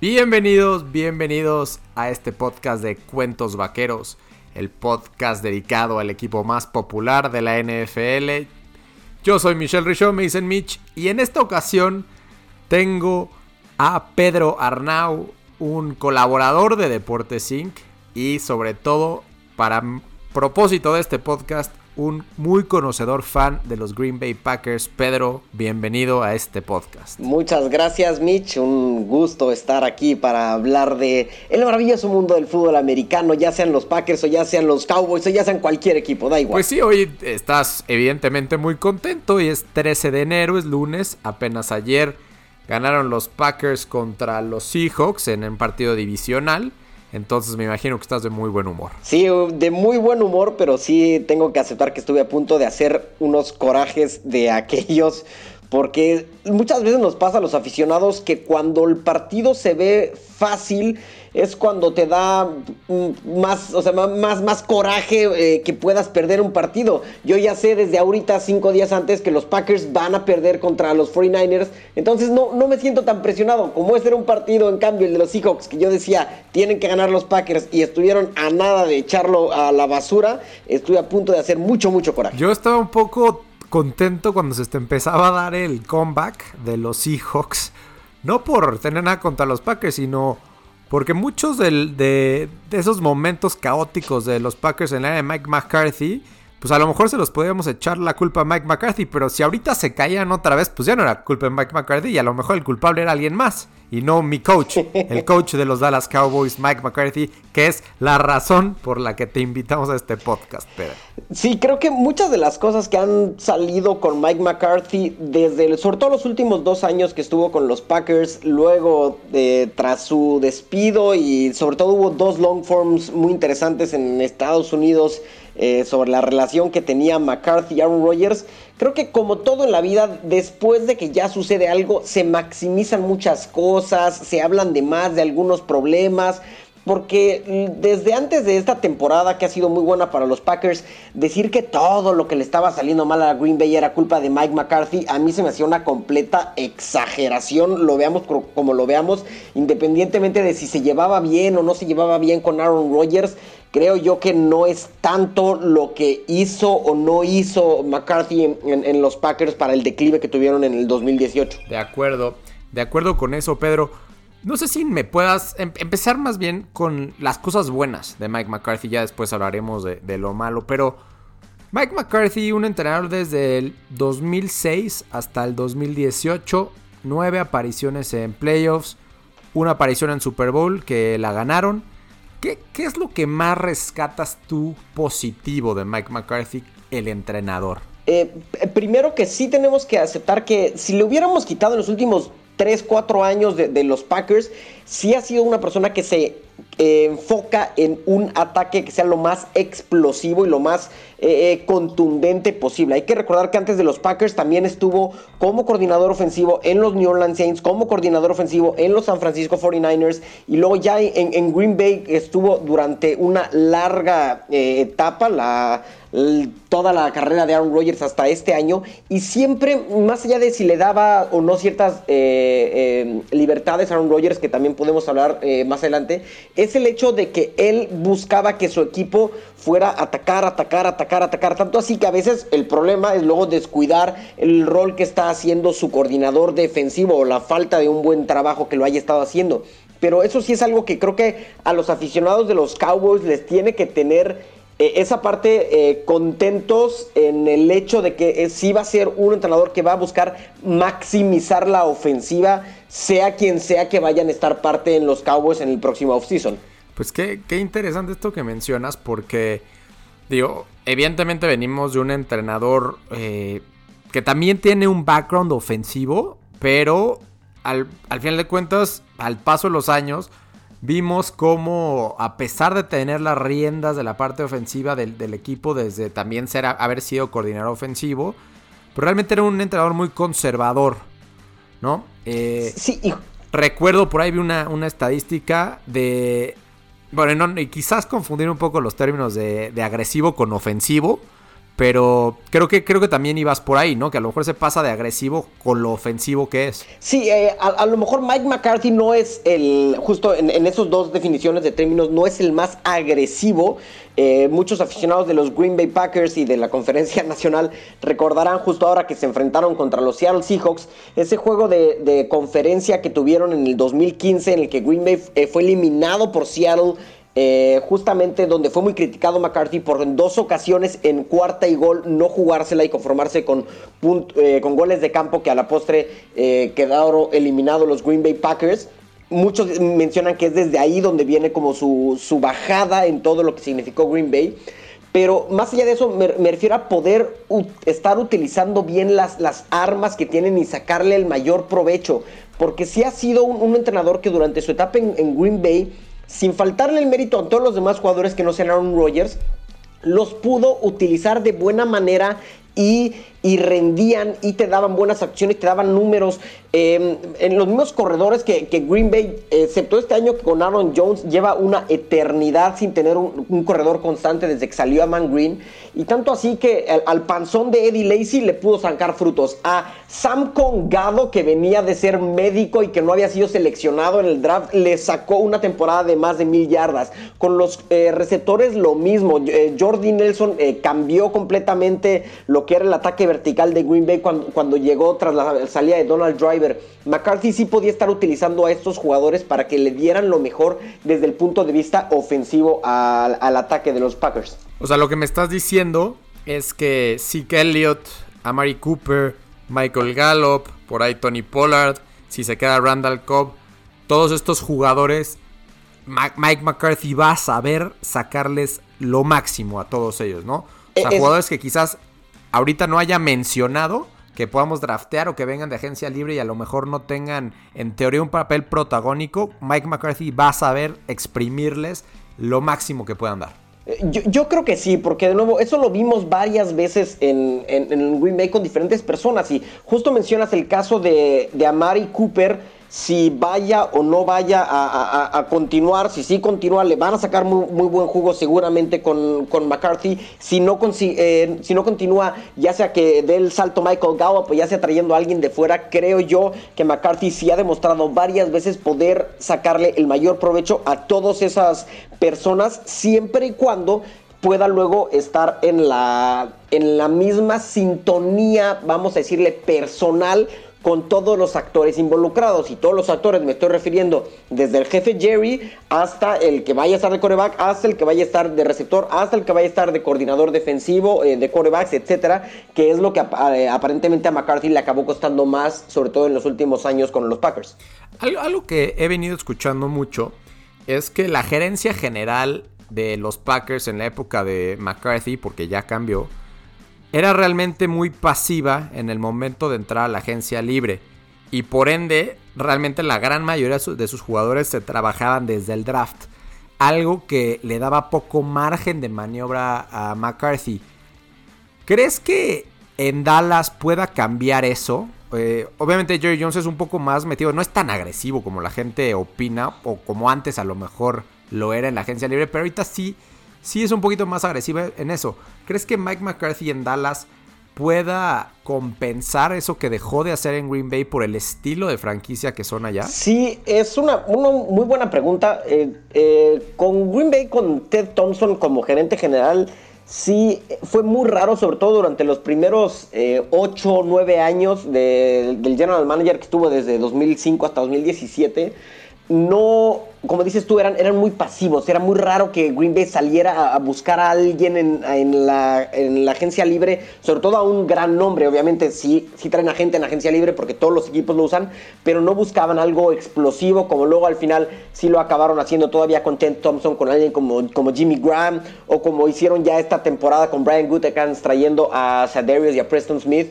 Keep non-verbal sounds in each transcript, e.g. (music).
Bienvenidos, bienvenidos a este podcast de Cuentos Vaqueros, el podcast dedicado al equipo más popular de la NFL. Yo soy Michelle Richaud, me dicen Mitch, y en esta ocasión tengo a Pedro Arnau, un colaborador de Deportes Inc. y sobre todo, para propósito de este podcast, un muy conocedor fan de los Green Bay Packers. Pedro, bienvenido a este podcast. Muchas gracias, Mitch. Un gusto estar aquí para hablar de el maravilloso mundo del fútbol americano, ya sean los Packers o ya sean los Cowboys o ya sean cualquier equipo, da igual. Pues sí, hoy estás evidentemente muy contento y es 13 de enero, es lunes, apenas ayer ganaron los Packers contra los Seahawks en un partido divisional. Entonces me imagino que estás de muy buen humor. Sí, de muy buen humor, pero sí tengo que aceptar que estuve a punto de hacer unos corajes de (laughs) aquellos. Porque muchas veces nos pasa a los aficionados que cuando el partido se ve fácil, es cuando te da mm, más, o sea, más, más coraje eh, que puedas perder un partido. Yo ya sé desde ahorita, cinco días antes, que los Packers van a perder contra los 49ers. Entonces no, no me siento tan presionado. Como ese era un partido, en cambio, el de los Seahawks, que yo decía, tienen que ganar los Packers y estuvieron a nada de echarlo a la basura, estuve a punto de hacer mucho, mucho coraje. Yo estaba un poco contento cuando se empezaba a dar el comeback de los Seahawks. No por tener nada contra los Packers, sino porque muchos de, esos momentos caóticos de los Packers en la de Mike McCarthy, pues a lo mejor se los podíamos echar la culpa a Mike McCarthy, pero si ahorita se caían otra vez, pues ya no era culpa de Mike McCarthy y a lo mejor el culpable era alguien más y no mi coach, el coach de los Dallas Cowboys, Mike McCarthy, que es la razón por la que te invitamos a este podcast. Sí, creo que muchas de las cosas que han salido con Mike McCarthy desde, sobre todo los últimos dos años que estuvo con los Packers, luego de, tras su despido y sobre todo hubo dos long forms muy interesantes en Estados Unidos eh, sobre la relación que tenía McCarthy y Aaron Rodgers. Creo que como todo en la vida, después de que ya sucede algo, se maximizan muchas cosas, se hablan de más de algunos problemas. Porque desde antes de esta temporada, que ha sido muy buena para los Packers, decir que todo lo que le estaba saliendo mal a Green Bay era culpa de Mike McCarthy, a mí se me hacía una completa exageración. Lo veamos como lo veamos, independientemente de si se llevaba bien o no se llevaba bien con Aaron Rodgers creo yo que no es tanto lo que hizo o no hizo McCarthy en, los Packers para el declive que tuvieron en el 2018. De acuerdo, de acuerdo con eso, Pedro. No sé si me puedas em, empezar más bien con las cosas buenas de Mike McCarthy, ya después hablaremos de, de lo malo, pero Mike McCarthy, un entrenador desde el 2006 hasta el 2018, nueve apariciones en playoffs, una aparición en Super Bowl que la ganaron ¿Qué, es lo que más rescatas tú positivo de Mike McCarthy, el entrenador? Eh, primero que sí tenemos que aceptar que si le hubiéramos quitado en los últimos 3, 4 años de, de los Packers, sí ha sido una persona que se enfoca en un ataque que sea lo más explosivo y lo más eh, eh, contundente posible. Hay que recordar que antes de los Packers también estuvo como coordinador ofensivo en los New Orleans Saints, como coordinador ofensivo en los San Francisco 49ers y luego ya en, Green Bay estuvo durante una larga eh, etapa, la, toda la carrera de Aaron Rodgers hasta este año y siempre, más allá de si le daba o no ciertas libertades a Aaron Rodgers, que también podemos hablar más adelante, es el hecho de que él buscaba que su equipo fuera atacar, atacar, atacar, atacar. Tanto así que a veces el problema es luego descuidar el rol que está haciendo su coordinador defensivo o la falta de un buen trabajo que lo haya estado haciendo. Pero eso sí es algo que creo que a los aficionados de los Cowboys les tiene que tener eh, esa parte eh, contentos en el hecho de que eh, sí va a ser un entrenador que va a buscar maximizar la ofensiva, sea quien sea que vayan a estar parte en los Cowboys en el próximo offseason. Pues qué, qué interesante esto que mencionas, porque, digo, evidentemente venimos de un entrenador que también tiene un background ofensivo, pero al, al final de cuentas, al paso de los años, vimos cómo, a pesar de tener las riendas de la parte ofensiva del, equipo, desde también ser, haber sido coordinador ofensivo, pero realmente era un entrenador muy conservador, ¿no? Eh, sí, Recuerdo por ahí vi una, estadística de. Bueno, y quizás confundir un poco los términos de, agresivo con ofensivo, Pero creo que, creo que también ibas por ahí, ¿no? Que a lo mejor se pasa de agresivo con lo ofensivo que es. Sí, eh, a, lo mejor Mike McCarthy no es el, justo en, en esas dos definiciones de términos, no es el más agresivo. Eh, muchos aficionados de los Green Bay Packers y de la conferencia (laughs) nacional recordarán justo ahora que se enfrentaron contra los Seattle Seahawks, ese juego de, conferencia que tuvieron en el 2015 en el que Green Bay eh, fue eliminado por Seattle eh, justamente donde fue muy criticado McCarthy por en dos ocasiones en cuarta y gol no jugársela y conformarse con, eh, con goles de campo que a la postre eh, quedaron eliminados los Green Bay Packers. Muchos mencionan que es desde ahí donde viene como su, bajada en todo lo que significó Green Bay. Pero más allá de eso, me, refiero a poder estar utilizando bien las, las, armas que tienen y sacarle el mayor provecho. Porque si ha sido un, entrenador que durante su etapa en Green Bay sin faltarle el mérito a todos los demás jugadores que no sean Aaron Rodgers, los pudo utilizar de buena manera y, rendían y te daban buenas acciones, te daban números. Em, en los mismos corredores que, Green Bay, excepto este año con Aaron Jones, lleva una eternidad sin tener un, corredor constante desde que salió a Man Green. Y tanto así que al, panzón de Eddie Lacy le pudo sacar frutos. A Sam Congado, que venía de ser médico y que no había sido seleccionado en el draft, le sacó una temporada de más de mil yardas. Con los eh, receptores lo mismo. Eh, Jordi Nelson eh, cambió completamente lo que era el ataque vertical de Green Bay cuando, cuando llegó tras la salida de Donald Driver. McCarthy sí podía estar utilizando a estos jugadores para que le dieran lo mejor desde el punto de vista ofensivo al, ataque de los Packers. O sea, lo que me estás diciendo es que Zeke Elliott, Amari Cooper, Michael Gallup, por ahí Tony Pollard, si se queda Randall Cobb, todos estos jugadores, Mike McCarthy va a saber sacarles lo máximo a todos ellos, ¿no? O sea, jugadores que quizás ahorita no haya mencionado que podamos draftear o que vengan de agencia libre y a lo mejor no tengan en teoría un papel protagónico, Mike McCarthy va a saber exprimirles lo máximo que puedan dar. Eh, yo, creo que sí, porque de nuevo, eso lo vimos varias veces en, en, en Green Bay con diferentes personas. Y justo mencionas el caso de, de Amari Cooper si vaya o no vaya a, continuar. Si sí continúa, le van a sacar muy, buen jugo seguramente con, McCarthy. Si no, eh, no continúa, ya sea que dé el salto Michael Gallup o ya sea trayendo a alguien de fuera, creo yo que McCarthy sí ha demostrado varias veces poder sacarle el mayor provecho a todas esas personas, siempre y cuando pueda luego estar en la, en la misma sintonía, vamos a decirle, personal con todos los actores involucrados. Y todos los actores me estoy refiriendo desde el jefe Jerry hasta el que vaya a estar de coreback, hasta el que vaya a estar de receptor, hasta el que vaya a estar de coordinador defensivo, eh, de corebacks, etcétera, que es lo que eh, aparentemente a McCarthy le acabó costando más, sobre todo en los últimos años con los Packers. Algo, algo que he venido escuchando mucho es que la gerencia general de los Packers en la época de McCarthy, porque ya cambió, era realmente muy pasiva en el momento de entrar a la agencia libre. Y por ende, realmente la gran mayoría de sus jugadores se trabajaban desde el draft. Algo que le daba poco margen de maniobra a McCarthy. ¿Crees que en Dallas pueda cambiar eso? Eh, obviamente Jerry Jones es un poco más metido, no es tan agresivo como la gente opina, o como antes a lo mejor lo era en la agencia libre, pero ahorita sí sí es un poquito más agresiva en eso. ¿Crees que Mike McCarthy en Dallas pueda compensar eso que dejó de hacer en Green Bay por el estilo de franquicia que son allá? Sí, es una, muy buena pregunta. Eh, eh, con Green Bay, con Ted Thompson como gerente general, sí fue muy raro, sobre todo durante los primeros 8 o 9 años del general manager que estuvo desde 2005 hasta 2017 no, como dices tú, eran, eran muy pasivos. Era muy raro que Green Bay saliera a, buscar a alguien en, la, agencia libre, sobre todo a un gran nombre. Obviamente sí, sí traen a gente en agencia libre porque todos los equipos lo usan, pero no buscaban algo explosivo como luego al final sí lo acabaron haciendo todavía con Ted Thompson, con alguien como, como Jimmy Graham o como hicieron ya esta temporada con Brian Gutekunst trayendo a Sadarius y a Preston Smith.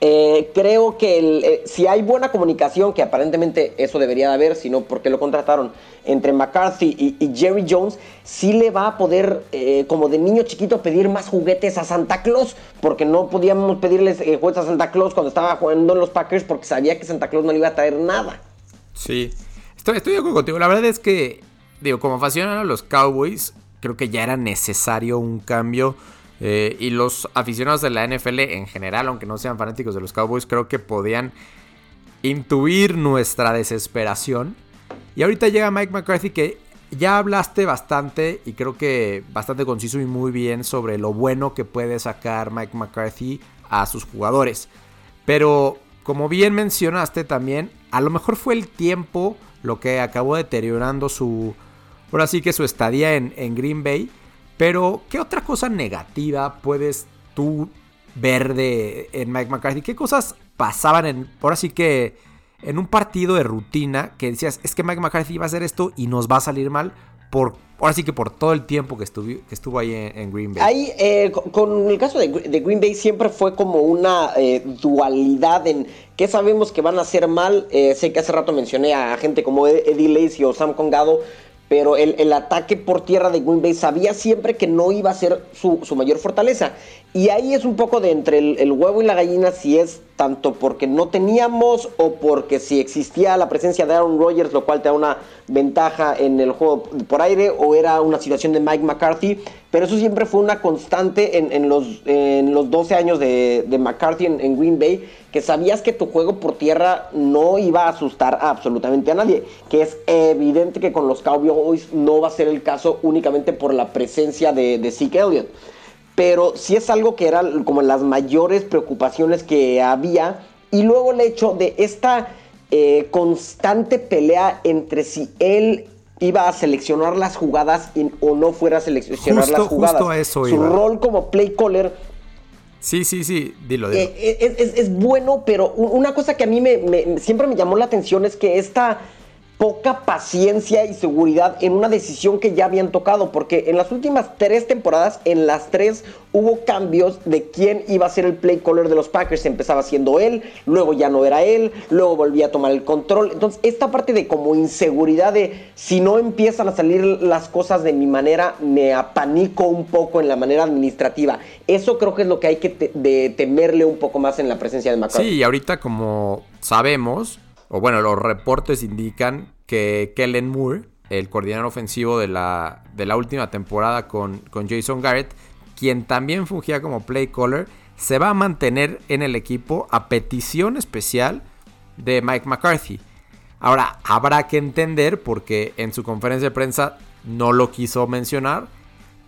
Eh, creo que eh, si hay buena comunicación, que aparentemente eso debería de haber, sino porque lo contrataron entre McCarthy y, Jerry Jones, sí le va a poder, eh, como de niño chiquito, pedir más juguetes a Santa Claus, porque no podíamos pedirles juguetes a Santa Claus cuando estaba jugando en los Packers, porque sabía que Santa Claus no le iba a traer nada. Sí, estoy, estoy de acuerdo contigo. La verdad es que, digo, como fascinan a los Cowboys, creo que ya era necesario un cambio Eh, y los aficionados de la NFL en general, aunque no sean fanáticos de los Cowboys, creo que podían intuir nuestra desesperación. Y ahorita llega Mike McCarthy que ya hablaste bastante y creo que bastante conciso y muy bien sobre lo bueno que puede sacar Mike McCarthy a sus jugadores. Pero como bien mencionaste también, a lo mejor fue el tiempo lo que acabó deteriorando su, ahora sí que su estadía en, en Green Bay. Pero, ¿qué otra cosa negativa puedes tú ver de, en Mike McCarthy? ¿Qué cosas pasaban en, ahora sí que, en un partido de rutina que decías, es que Mike McCarthy iba a hacer esto y nos va a salir mal por, ahora sí que por todo el tiempo que estuvo, que estuvo ahí en, Green Bay. Ahí, eh, con, el caso de, Green Bay siempre fue como una eh, dualidad en qué sabemos que van a hacer mal. Eh, sé que hace rato mencioné a gente como Eddie Lacy o Sam Congado, pero el, ataque por tierra de Green Bay sabía siempre que no iba a ser su, mayor fortaleza. Y ahí es un poco de entre el, huevo y la gallina si es tanto porque no teníamos o porque si existía la presencia de Aaron Rodgers, lo cual te da una ventaja en el juego por aire, o era una situación de Mike McCarthy. Pero eso siempre fue una constante en, los, en los 12 años de, McCarthy en Green Bay que sabías que tu juego por tierra no iba a asustar absolutamente a nadie, que es evidente que con los Cowboys no va a ser el caso únicamente por la presencia de, de Zeke Elliott. Pero sí es algo que era como las mayores preocupaciones que había. Y luego el hecho de esta eh, constante pelea entre si él iba a seleccionar las jugadas o no fuera a seleccionar las jugadas. Su rol como play caller Sí, sí, sí, dilo, dilo. Eh, es, bueno, pero una cosa que a mí me, siempre me llamó la atención es que esta poca paciencia y seguridad en una decisión que ya habían tocado, porque en las últimas tres temporadas, en las tres hubo cambios de quién iba a ser el play caller de los Packers. Empezaba siendo él, luego ya no era él, luego volvía a tomar el control. Entonces, esta parte de como inseguridad de si no empiezan a salir las cosas de mi manera, me apanico un poco en la manera administrativa. Eso creo que es lo que hay que temerle un poco más en la presencia de McCarthy. Sí, y ahorita como sabemos, o bueno, los reportes indican que Kellen Moore, el coordinador ofensivo de la, de la última temporada con, con Jason Garrett, quien también fungía como play caller, se va a mantener en el equipo a petición especial de Mike McCarthy. Ahora, habrá que entender, porque en su conferencia de prensa no lo quiso mencionar,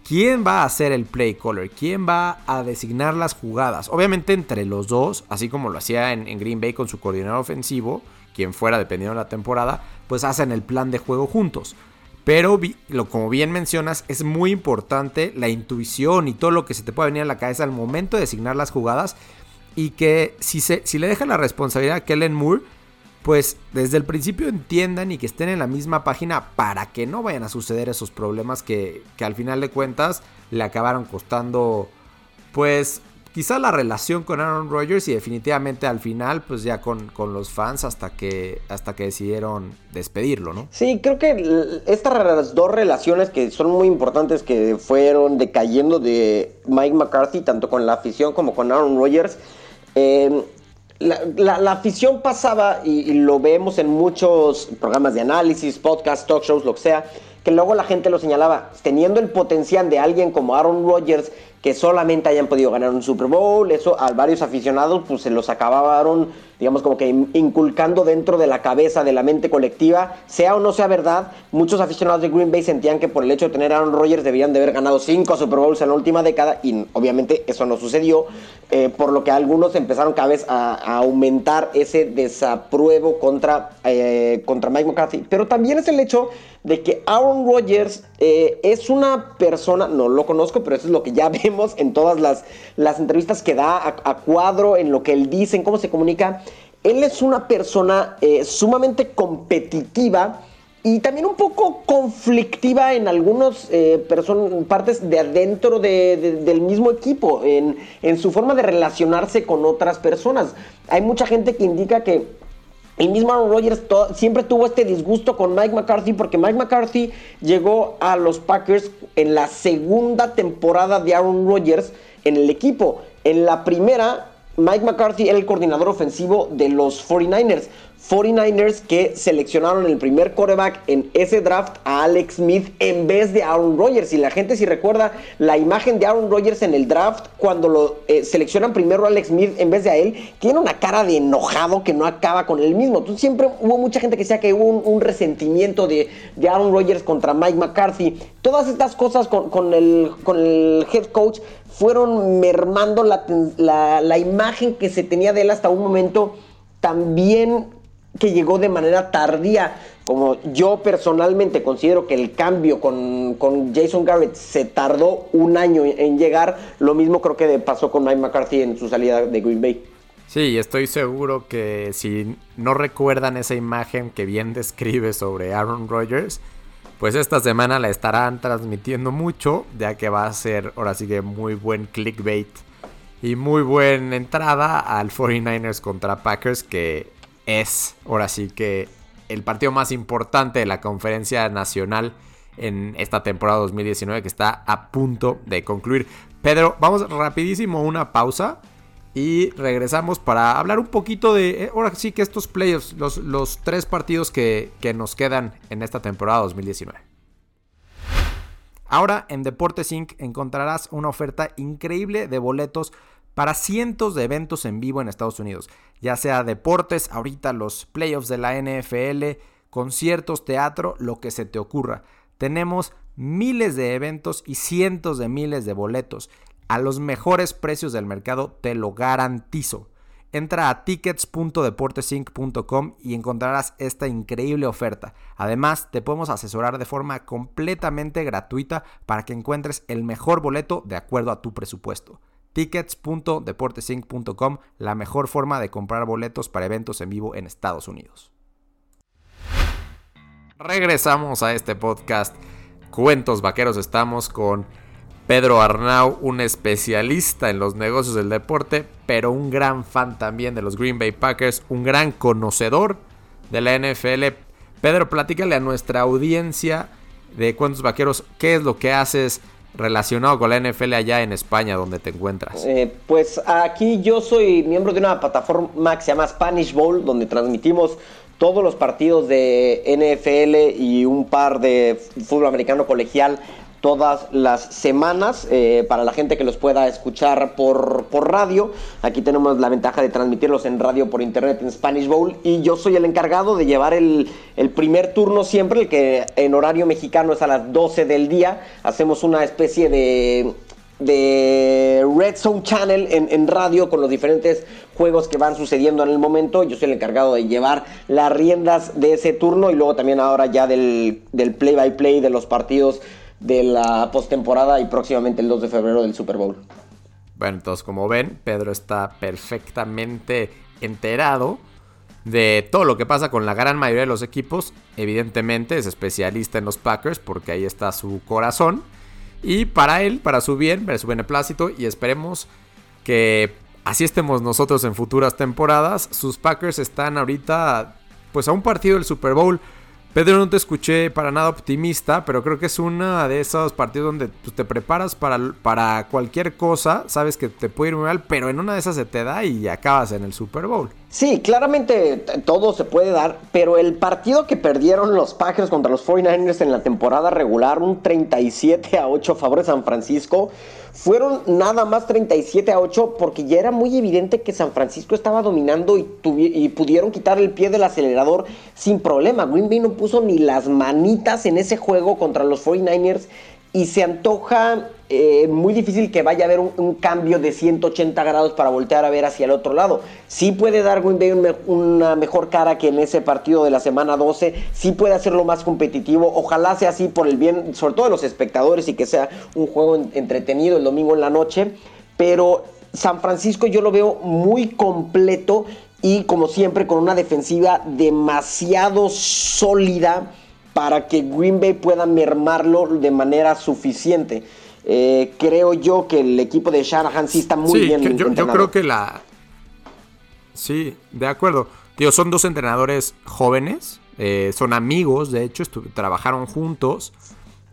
quién va a ser el play caller, quién va a designar las jugadas. Obviamente entre los dos, así como lo hacía en, en Green Bay con su coordinador ofensivo, quien fuera, dependiendo de la temporada, pues hacen el plan de juego juntos. Pero lo, como bien mencionas, es muy importante la intuición y todo lo que se te puede venir a la cabeza al momento de designar las jugadas. Y que si, se, si le dejan la responsabilidad a Kellen Moore, pues desde el principio entiendan y que estén en la misma página para que no vayan a suceder esos problemas que, que al final de cuentas le acabaron costando pues quizá la relación con Aaron Rodgers y definitivamente al final, pues ya con, los fans hasta que, hasta que decidieron despedirlo, ¿no? Sí, creo que estas dos relaciones que son muy importantes que fueron decayendo de Mike McCarthy, tanto con la afición como con Aaron Rodgers, em, la, afición pasaba, y, y, lo vemos en muchos programas de análisis, podcasts, talk shows, lo que sea, que luego la gente lo señalaba, teniendo el potencial de alguien como Aaron Rodgers, que solamente hayan podido ganar un Super Bowl, eso a varios aficionados pues se los acabaron, digamos como que inculcando dentro de la cabeza, de la mente colectiva, sea o no sea verdad, muchos aficionados de Green Bay sentían que por el hecho de tener Aaron Rodgers debían de haber ganado cinco Super Bowls en la última década y obviamente eso no sucedió, eh, por lo que algunos empezaron cada vez a, aumentar ese desapruebo contra, eh, contra Mike McCarthy, pero también es el hecho de que Aaron Rodgers eh, es una persona, no lo conozco, pero eso es lo que ya (laughs) vemos en todas las, las entrevistas que da a, cuadro, en lo que él dice, en cómo se comunica. Él es una persona eh, sumamente competitiva y también un poco conflictiva en algunas eh, partes de adentro del mismo equipo, en, en su forma de relacionarse con otras personas. Hay mucha gente que indica que el mismo Aaron Rodgers siempre tuvo este disgusto con Mike McCarthy porque Mike McCarthy llegó a los Packers en la segunda temporada de Aaron Rodgers en el equipo. En la primera Mike McCarthy era el coordinador ofensivo de los 49ers. 49ers que seleccionaron el primer quarterback en ese draft a Alex Smith en vez de Aaron Rodgers. Y la gente si recuerda la imagen de Aaron Rodgers en el draft cuando lo eh, seleccionan primero a Alex Smith en vez de a él, tiene una cara de enojado que no acaba con él mismo. Entonces siempre hubo mucha gente que decía que hubo un, resentimiento de, Aaron Rodgers contra Mike McCarthy. Todas estas cosas con, el, con el head coach fueron mermando la, la, imagen que se tenía de él hasta un momento también que llegó de manera tardía. Como yo personalmente considero que el cambio con, Jason Garrett se tardó un año en llegar, lo mismo creo que pasó con Mike McCarthy en su salida de Green Bay. Sí, estoy seguro que si no recuerdan esa imagen que bien describe sobre Aaron Rodgers, pues esta semana la estarán transmitiendo mucho, ya que va a ser ahora sí que muy buen clickbait y muy buena entrada al 49ers contra Packers, que es ahora sí que el partido más importante de la conferencia nacional en esta temporada 2019 que está a punto de concluir. Pedro, vamos rapidísimo una pausa y regresamos para hablar un poquito de, eh, ahora sí que estos playoffs, los, tres partidos que, que nos quedan en esta temporada 2019. Ahora en Deportes Inc. encontrarás una oferta increíble de boletos para cientos de eventos en vivo en Estados Unidos, ya sea deportes, ahorita los playoffs de la NFL, conciertos, teatro, lo que se te ocurra. Tenemos miles de eventos y cientos de miles de boletos a los mejores precios del mercado, te lo garantizo. Entra a tickets.deportesinc.com y encontrarás esta increíble oferta. Además, te podemos asesorar de forma completamente gratuita para que encuentres el mejor boleto de acuerdo a tu presupuesto tickets.deportesinc.com, la mejor forma de comprar boletos para eventos en vivo en Estados Unidos. Regresamos a este podcast. Cuentos Vaqueros estamos con Pedro Arnau, un especialista en los negocios del deporte, pero un gran fan también de los Green Bay Packers, un gran conocedor de la NFL. Pedro, platícale a nuestra audiencia de Cuentos Vaqueros qué es lo que haces, relacionado con la NFL allá en España, donde te encuentras? Eh, pues aquí yo soy miembro de una plataforma que se llama Spanish Bowl, donde transmitimos todos los partidos de NFL y un par de fútbol americano colegial todas las semanas eh, para la gente que los pueda escuchar por, por radio. Aquí tenemos la ventaja de transmitirlos en radio por internet en Spanish Bowl y yo soy el encargado de llevar el, primer turno siempre, el que en horario mexicano es a las 12 del día. Hacemos una especie de de Red Zone Channel en, radio con los diferentes juegos que van sucediendo en el momento. Yo soy el encargado de llevar las riendas de ese turno y luego también ahora ya del, del play by play de los partidos de la postemporada y próximamente el 2 de febrero del Super Bowl. Bueno, entonces como ven, Pedro está perfectamente enterado de todo lo que pasa con la gran mayoría de los equipos. Evidentemente es especialista en los Packers porque ahí está su corazón. Y para él, para su bien, para su beneplácito y esperemos que así estemos nosotros en futuras temporadas. Sus Packers están ahorita pues a un partido del Super Bowl. Pedro, no te escuché para nada optimista, pero creo que es una de esos partidos donde pues, te preparas para, para cualquier cosa, sabes que te puede ir muy mal, pero en una de esas se te da y acabas en el Super Bowl. Sí, claramente todo se puede dar, pero el partido que perdieron los Packers contra los 49ers en la temporada regular, un 37 a 8 a favor de San Francisco, fueron nada más 37 a 8 porque ya era muy evidente que San Francisco estaba dominando y, y, pudieron quitar el pie del acelerador sin problema. Green Bay no puso ni las manitas en ese juego contra los 49ers y se antoja eh, muy difícil que vaya a haber un, cambio de 180 grados para voltear a ver hacia el otro lado. Sí puede dar Green una mejor cara que en ese partido de la semana 12, sí puede hacerlo más competitivo, ojalá sea así por el bien, sobre todo de los espectadores y que sea un juego entretenido el domingo en la noche, pero San Francisco yo lo veo muy completo y como siempre con una defensiva demasiado sólida para que Green Bay pueda mermarlo de manera suficiente. Eh, creo yo que el equipo de Shanahan sí está muy bien. Yo, yo, creo que la. Sí, de acuerdo. Tío, son dos entrenadores jóvenes, eh, son amigos, de hecho, trabajaron juntos.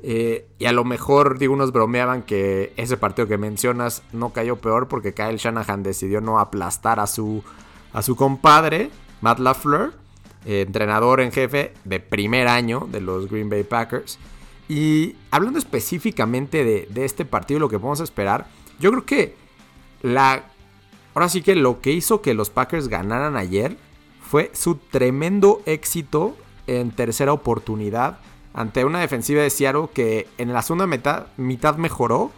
Eh, y a lo mejor, digo, unos bromeaban que ese partido que mencionas no cayó peor porque Kyle Shanahan decidió no aplastar a su, a su compadre, Matt LaFleur, entrenador en jefe de primer año de los Green Bay Packers. Y hablando específicamente de, este partido, lo que podemos esperar, yo creo que la... Ahora sí que lo que hizo que los Packers ganaran ayer fue su tremendo éxito en tercera oportunidad ante una defensiva de Seattle que en la segunda mitad mejoró,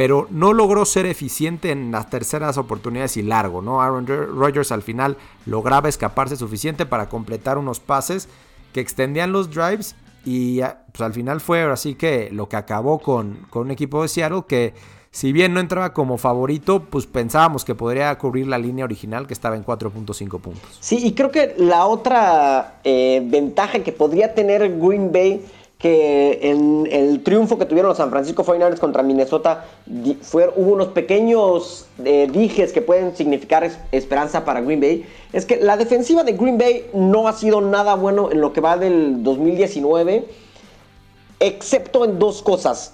pero no logró ser eficiente en las terceras oportunidades y largo, ¿no? Aaron Rodgers al final lograba escaparse suficiente para completar unos pases que extendían los drives y pues, al final fue así que lo que acabó con, con un equipo de Seattle que si bien no entraba como favorito, pues pensábamos que podría cubrir la línea original que estaba en 4.5 puntos. Sí, y creo que la otra eh, ventaja que podría tener Green Bay que en el triunfo que tuvieron los San Francisco 49ers contra Minnesota fue, hubo unos pequeños eh, dijes que pueden significar esperanza para Green Bay. Es que la defensiva de Green Bay no ha sido nada bueno en lo que va del 2019, excepto en dos cosas.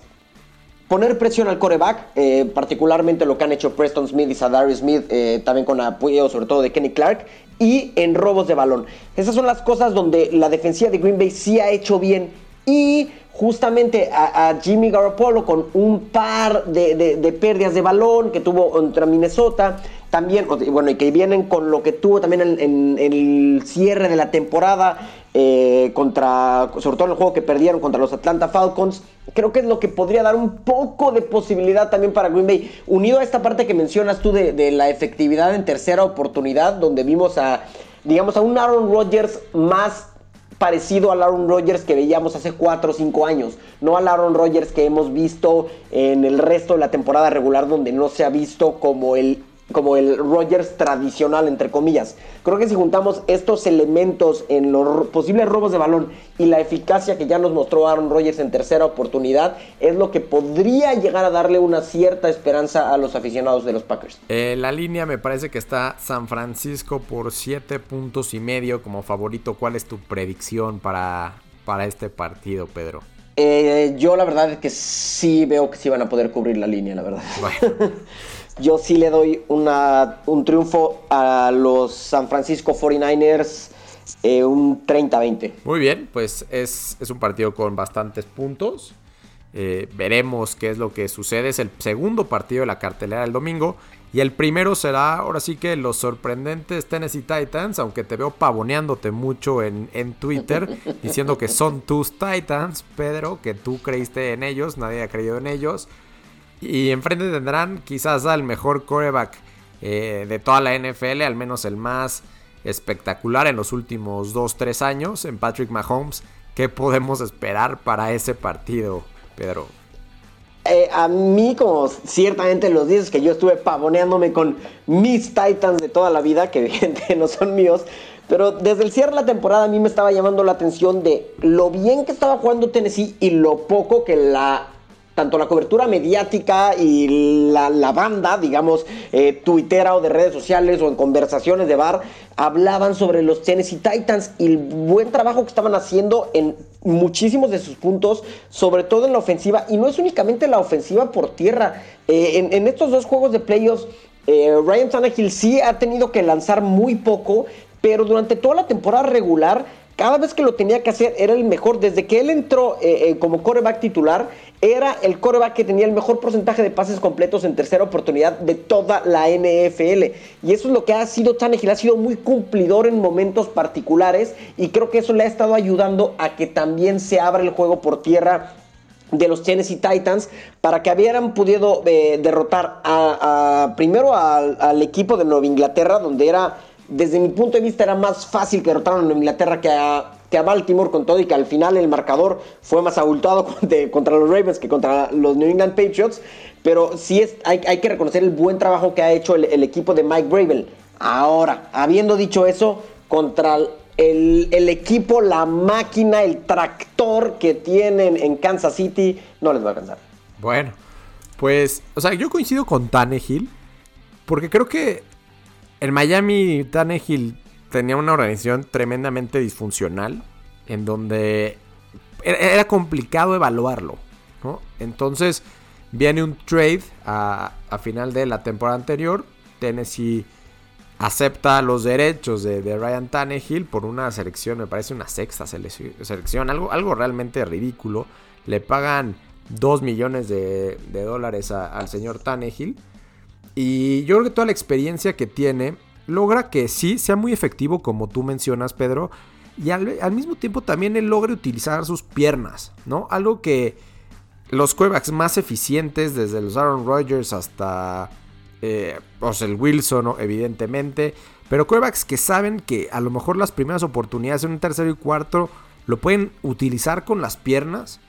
Poner presión al coreback, eh, particularmente lo que han hecho Preston Smith y Sadari Smith, eh, también con apoyo sobre todo de Kenny Clark, y en robos de balón. Esas son las cosas donde la defensiva de Green Bay sí ha hecho bien y justamente a, Jimmy Garoppolo con un par de, pérdidas de balón que tuvo contra Minnesota, también, bueno, y que vienen con lo que tuvo también en, el cierre de la temporada, eh, contra, sobre todo en el juego que perdieron contra los Atlanta Falcons, creo que es lo que podría dar un poco de posibilidad también para Green Bay, unido a esta parte que mencionas tú de, de la efectividad en tercera oportunidad, donde vimos a, digamos, a un Aaron Rodgers más parecido al Aaron Rodgers que veíamos hace 4 o 5 años, no al Aaron Rodgers que hemos visto en el resto de la temporada regular donde no se ha visto como el como el Rodgers tradicional, entre comillas. Creo que si juntamos estos elementos en los posibles robos de balón y la eficacia que ya nos mostró Aaron Rodgers en tercera oportunidad, es lo que podría llegar a darle una cierta esperanza a los aficionados de los Packers. Eh, la línea me parece que está San Francisco por 7 puntos y medio como favorito. ¿Cuál es tu predicción para, para este partido, Pedro? Eh, yo la verdad es que sí veo que sí van a poder cubrir la línea, la verdad. Bueno. (laughs) Yo sí le doy un triunfo a los San Francisco 49ers, eh, un 30-20. Muy bien, pues es, un partido con bastantes puntos. Eh, veremos qué es lo que sucede. Es el segundo partido de la cartelera del domingo. Y el primero será, ahora sí que los sorprendentes Tennessee Titans, aunque te veo pavoneándote mucho en, en Twitter, diciendo que son tus Titans, Pedro, que tú creíste en ellos, nadie ha creído en ellos. Y enfrente tendrán quizás al mejor coreback eh, de toda la NFL, al menos el más espectacular en los últimos 2-3 años, en Patrick Mahomes. ¿Qué podemos esperar para ese partido, Pedro? Eh, a mí, como ciertamente los dices que yo estuve pavoneándome con mis Titans de toda la vida, que (laughs) evidentemente no son míos, pero desde el cierre de la temporada a mí me estaba llamando la atención de lo bien que estaba jugando Tennessee y lo poco que la tanto la cobertura mediática y la, banda, digamos, eh, tuitera o de redes sociales o en conversaciones de bar, hablaban sobre los Tennessee Titans y el buen trabajo que estaban haciendo en muchísimos de sus puntos, sobre todo en la ofensiva, y no es únicamente la ofensiva por tierra. Eh, en, estos dos juegos de playoffs, eh, Ryan Tannehill sí ha tenido que lanzar muy poco, pero durante toda la temporada regular cada vez que lo tenía que hacer era el mejor. Desde que él entró eh, eh, como coreback titular, era el coreback que tenía el mejor porcentaje de pases completos en tercera oportunidad de toda la NFL. Y eso es lo que ha sido Tannehill. Ha sido muy cumplidor en momentos particulares y creo que eso le ha estado ayudando a que también se abra el juego por tierra de los Tennessee Titans para que hubieran podido eh, derrotar a, primero al equipo de Nueva Inglaterra donde era desde mi punto de vista era más fácil que derrotaran a Inglaterra que a, que a Baltimore con todo y que al final el marcador fue más abultado (laughs) contra los Ravens que contra los New England Patriots. Pero sí es, hay, que reconocer el buen trabajo que ha hecho el, equipo de Mike Bravel. Ahora, habiendo dicho eso, contra el, el, equipo, la máquina, el tractor que tienen en Kansas City, no les va a alcanzar. Bueno, pues, o sea, yo coincido con Tannehill, porque creo que en Miami, Tannehill tenía una organización tremendamente disfuncional, en donde era complicado evaluarlo. Entonces, viene un trade a, final de la temporada anterior. Tennessee acepta los derechos de, Ryan Tannehill por una selección, me parece una sexta selección, algo, algo realmente ridículo. Le pagan 2 millones de, dólares al señor Tannehill. Y yo creo que toda la experiencia que tiene logra que sí sea muy efectivo, como tú mencionas, Pedro. Y al, mismo tiempo también él logre utilizar sus piernas, ¿no? Algo que los quarterbacks más eficientes, desde los Aaron Rodgers hasta eh, el Wilson, evidentemente. Pero quarterbacks que saben que a lo mejor las primeras oportunidades en un tercero y cuarto lo pueden utilizar con las piernas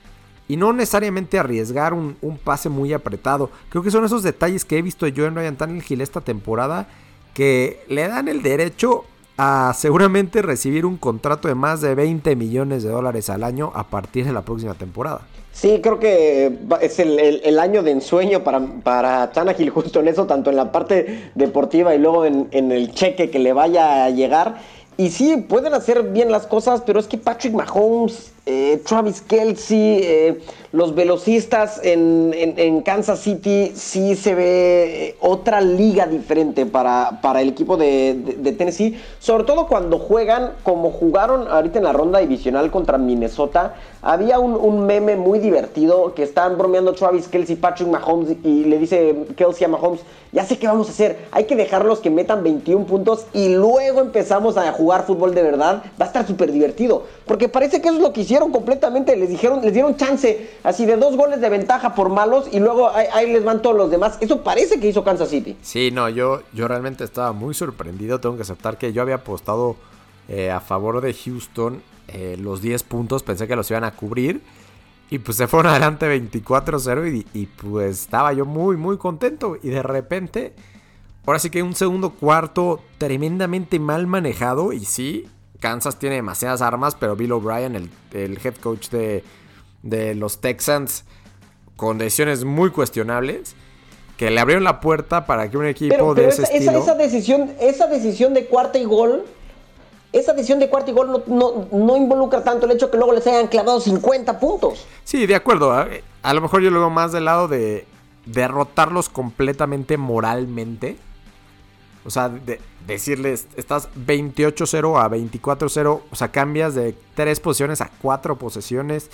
y no necesariamente arriesgar un, pase muy apretado. Creo que son esos detalles que he visto yo en Ryan Tannehill esta temporada que le dan el derecho a seguramente recibir un contrato de más de 20 millones de dólares al año a partir de la próxima temporada. Sí, creo que es el, año de ensueño para, para Tannehill justo en eso, tanto en la parte deportiva y luego en el cheque que le vaya a llegar. Y sí, pueden hacer bien las cosas, pero es que Patrick Mahomes eh, Travis Kelsey, eh, los velocistas en, Kansas City, sí se ve eh, otra liga diferente para, para el equipo de, Tennessee, sobre todo cuando juegan como jugaron ahorita en la ronda divisional contra Minnesota. Había un, meme muy divertido que están bromeando Travis Kelsey, Patrick Mahomes y le dice Kelsey a Mahomes, ya sé qué vamos a hacer, hay que dejarlos que metan 21 puntos y luego empezamos a jugar fútbol de verdad, va a estar súper divertido, porque parece que eso es lo que hicieron completamente, les dijeron, les dieron chance así de dos goles de ventaja por malos y luego ahí, les van todos los demás. Eso parece que hizo Kansas City. Sí, no, yo, yo realmente estaba muy sorprendido. Tengo que aceptar que yo había apostado eh, a favor de Houston eh, los 10 puntos, pensé que los iban a cubrir. Y pues se fueron (laughs) adelante 24-0 y, y, pues estaba yo muy, muy contento. Y de repente, ahora sí que un segundo cuarto tremendamente mal manejado. Y sí, Kansas tiene demasiadas armas, pero Bill O'Brien, el, head coach de, los Texans, con decisiones muy cuestionables, que le abrieron la puerta para que un equipo de ese estilo... Esa, decisión, esa decisión de cuarta y gol, esa decisión de cuarta y gol no, involucra tanto el hecho que luego les hayan clavado 50 puntos. Sí, de acuerdo. A, lo mejor yo lo veo más del lado de derrotarlos completamente moralmente. O sea, de, decirles, estás 28-0 a 24-0, o sea, cambias de 3 posiciones a 4 posesiones.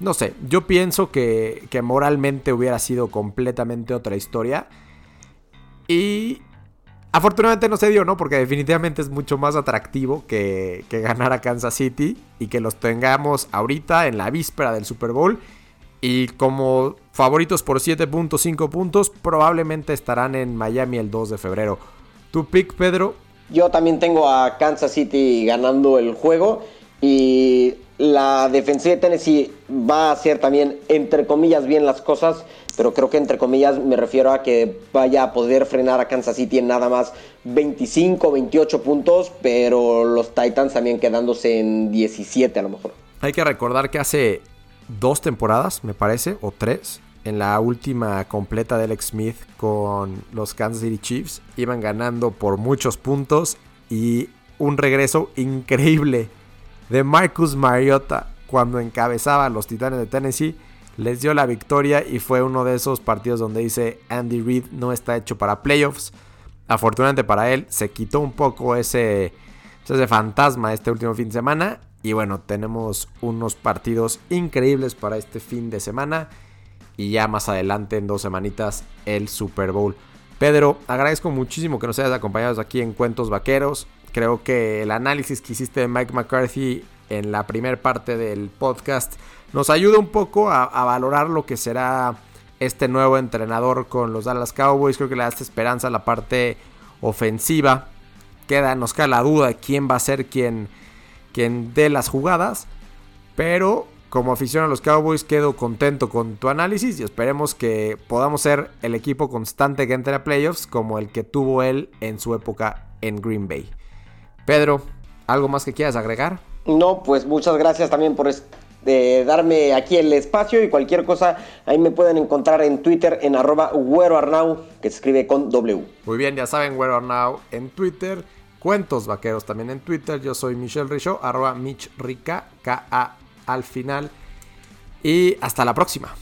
No sé, yo pienso que, moralmente hubiera sido completamente otra historia. Y afortunadamente no se dio, ¿no? Porque definitivamente es mucho más atractivo que, que ganar a Kansas City y que los tengamos ahorita en la víspera del Super Bowl. Y como favoritos por 7.5 puntos, probablemente estarán en Miami el 2 de febrero. ¿Tu pick, Pedro? Yo también tengo a Kansas City ganando el juego y la defensiva de Tennessee va a hacer también, entre comillas, bien las cosas, pero creo que entre comillas me refiero a que vaya a poder frenar a Kansas City en nada más 25, 28 puntos, pero los Titans también quedándose en 17 a lo mejor. Hay que recordar que hace dos temporadas, me parece, o tres, en la última completa de Alex Smith con los Kansas City Chiefs. Iban ganando por muchos puntos y un regreso increíble de Marcus Mariota cuando encabezaba a los Titanes de Tennessee. Les dio la victoria y fue uno de esos partidos donde dice Andy Reid no está hecho para playoffs. Afortunadamente para él se quitó un poco ese, ese fantasma este último fin de semana. Y bueno, tenemos unos partidos increíbles para este fin de semana y ya más adelante en dos semanitas el Super Bowl. Pedro, agradezco muchísimo que nos hayas acompañado aquí en Cuentos Vaqueros. Creo que el análisis que hiciste de Mike McCarthy en la primera parte del podcast nos ayuda un poco a, valorar lo que será este nuevo entrenador con los Dallas Cowboys. Creo que le da esperanza a la parte ofensiva. Queda, nos queda la duda de quién va a ser quien, quien dé las jugadas. Pero como afición a los Cowboys quedo contento con tu análisis y esperemos que podamos ser el equipo constante que entre a playoffs como el que tuvo él en su época en Green Bay. Pedro, ¿algo más que quieras agregar? No, pues muchas gracias también por darme aquí el espacio y cualquier cosa ahí me pueden encontrar en Twitter en arroba güeroarnau que se escribe con W. Muy bien, ya saben, güeroarnau en Twitter. Cuentos Vaqueros también en Twitter. Yo soy Michelle Richaud, arroba Mitch Rica, K-A al final. Y hasta la próxima.